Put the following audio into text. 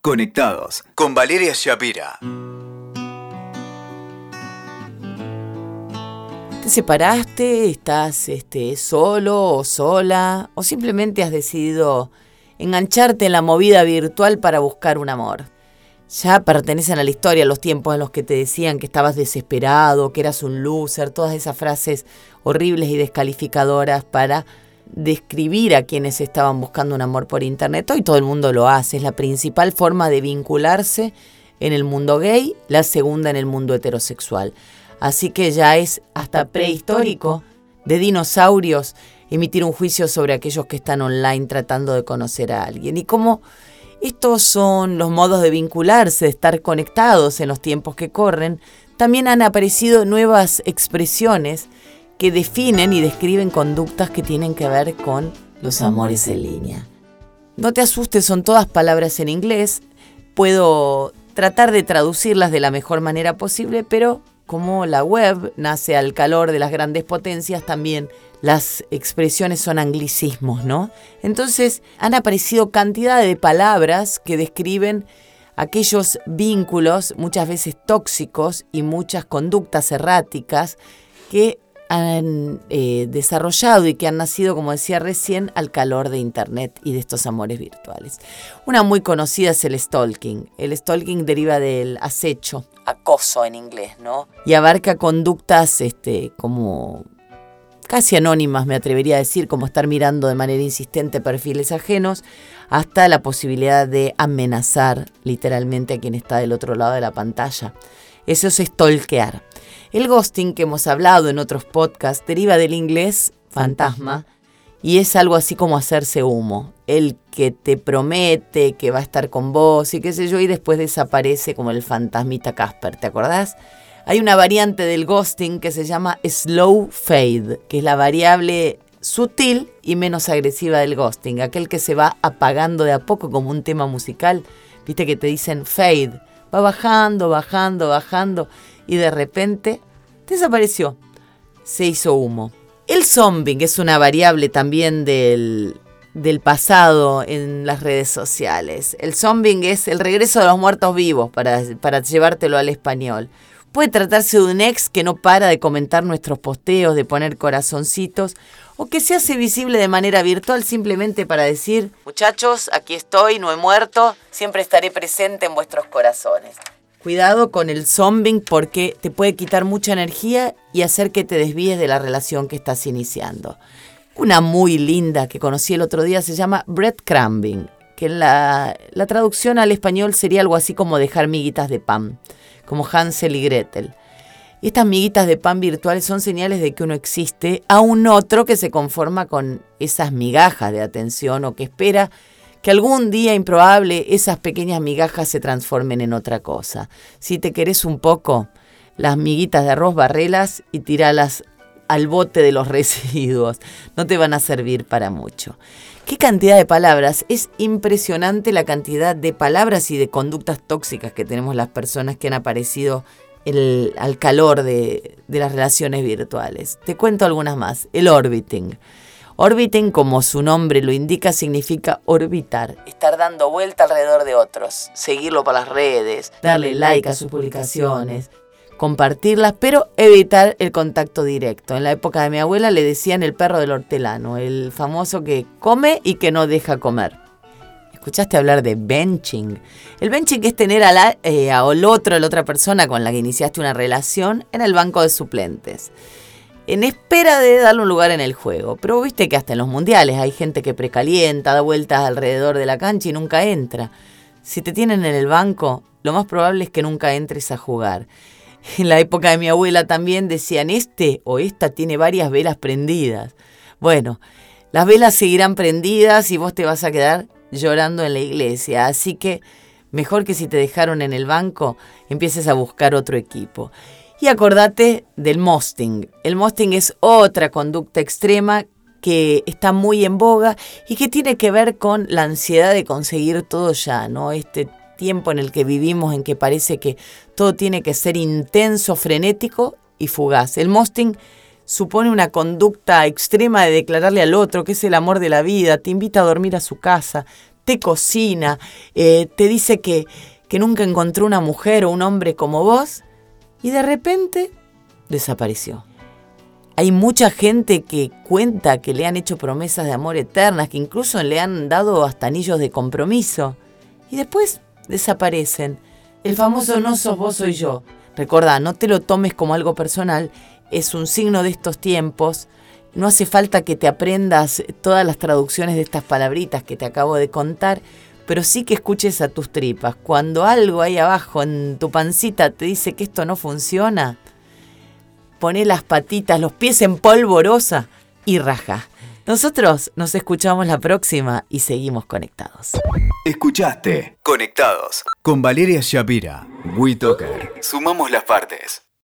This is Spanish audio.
Conectados con Valeria Shapira. ¿Te separaste? ¿Estás este, solo o sola? ¿O simplemente has decidido engancharte en la movida virtual para buscar un amor? Ya pertenecen a la historia los tiempos en los que te decían que estabas desesperado, que eras un loser, todas esas frases horribles y descalificadoras para describir a quienes estaban buscando un amor por internet. Hoy todo el mundo lo hace, es la principal forma de vincularse en el mundo gay, la segunda en el mundo heterosexual. Así que ya es hasta prehistórico de dinosaurios emitir un juicio sobre aquellos que están online tratando de conocer a alguien. Y como estos son los modos de vincularse, de estar conectados en los tiempos que corren, también han aparecido nuevas expresiones que definen y describen conductas que tienen que ver con los amores en línea. No te asustes, son todas palabras en inglés. Puedo tratar de traducirlas de la mejor manera posible, pero como la web nace al calor de las grandes potencias, también las expresiones son anglicismos, ¿no? Entonces han aparecido cantidad de palabras que describen aquellos vínculos, muchas veces tóxicos y muchas conductas erráticas que han eh, desarrollado y que han nacido, como decía recién, al calor de Internet y de estos amores virtuales. Una muy conocida es el stalking. El stalking deriva del acecho, acoso en inglés, ¿no? Y abarca conductas este, como casi anónimas, me atrevería a decir, como estar mirando de manera insistente perfiles ajenos, hasta la posibilidad de amenazar literalmente a quien está del otro lado de la pantalla. Eso es stalkear. El ghosting que hemos hablado en otros podcasts deriva del inglés fantasma y es algo así como hacerse humo. El que te promete que va a estar con vos y qué sé yo y después desaparece como el fantasmita Casper, ¿te acordás? Hay una variante del ghosting que se llama slow fade, que es la variable sutil y menos agresiva del ghosting, aquel que se va apagando de a poco como un tema musical. Viste que te dicen fade, va bajando, bajando, bajando y de repente desapareció. Se hizo humo. El zombing es una variable también del, del pasado en las redes sociales. El zombing es el regreso de los muertos vivos, para, para llevártelo al español. Puede tratarse de un ex que no para de comentar nuestros posteos, de poner corazoncitos, o que se hace visible de manera virtual simplemente para decir, muchachos, aquí estoy, no he muerto, siempre estaré presente en vuestros corazones. Cuidado con el zombing porque te puede quitar mucha energía y hacer que te desvíes de la relación que estás iniciando. Una muy linda que conocí el otro día se llama breadcrumbing, que la, la traducción al español sería algo así como dejar miguitas de pan, como Hansel y Gretel. Estas miguitas de pan virtuales son señales de que uno existe a un otro que se conforma con esas migajas de atención o que espera que algún día improbable esas pequeñas migajas se transformen en otra cosa. Si te querés un poco, las miguitas de arroz barrelas y tiralas al bote de los residuos. No te van a servir para mucho. ¿Qué cantidad de palabras? Es impresionante la cantidad de palabras y de conductas tóxicas que tenemos las personas que han aparecido al calor de, de las relaciones virtuales. Te cuento algunas más. El orbiting. Orbiting, como su nombre lo indica, significa orbitar, estar dando vuelta alrededor de otros, seguirlo por las redes, darle like a sus publicaciones, compartirlas, pero evitar el contacto directo. En la época de mi abuela le decían el perro del hortelano, el famoso que come y que no deja comer. ¿Escuchaste hablar de benching? El benching es tener a la, eh, al otro, a la otra persona con la que iniciaste una relación en el banco de suplentes en espera de darle un lugar en el juego. Pero viste que hasta en los mundiales hay gente que precalienta, da vueltas alrededor de la cancha y nunca entra. Si te tienen en el banco, lo más probable es que nunca entres a jugar. En la época de mi abuela también decían, este o esta tiene varias velas prendidas. Bueno, las velas seguirán prendidas y vos te vas a quedar llorando en la iglesia. Así que mejor que si te dejaron en el banco, empieces a buscar otro equipo. Y acordate del mosting. El mosting es otra conducta extrema que está muy en boga y que tiene que ver con la ansiedad de conseguir todo ya, ¿no? Este tiempo en el que vivimos en que parece que todo tiene que ser intenso, frenético y fugaz. El mosting supone una conducta extrema de declararle al otro que es el amor de la vida, te invita a dormir a su casa, te cocina, eh, te dice que, que nunca encontró una mujer o un hombre como vos y de repente desapareció. Hay mucha gente que cuenta que le han hecho promesas de amor eternas, que incluso le han dado hasta anillos de compromiso y después desaparecen. El famoso no sos vos, soy yo. Recordá, no te lo tomes como algo personal, es un signo de estos tiempos. No hace falta que te aprendas todas las traducciones de estas palabritas que te acabo de contar, pero sí que escuches a tus tripas. Cuando algo ahí abajo en tu pancita te dice que esto no funciona, pone las patitas, los pies en polvorosa y raja. Nosotros nos escuchamos la próxima y seguimos conectados. Escuchaste Conectados con Valeria Shapira. WeToker. Sumamos las partes.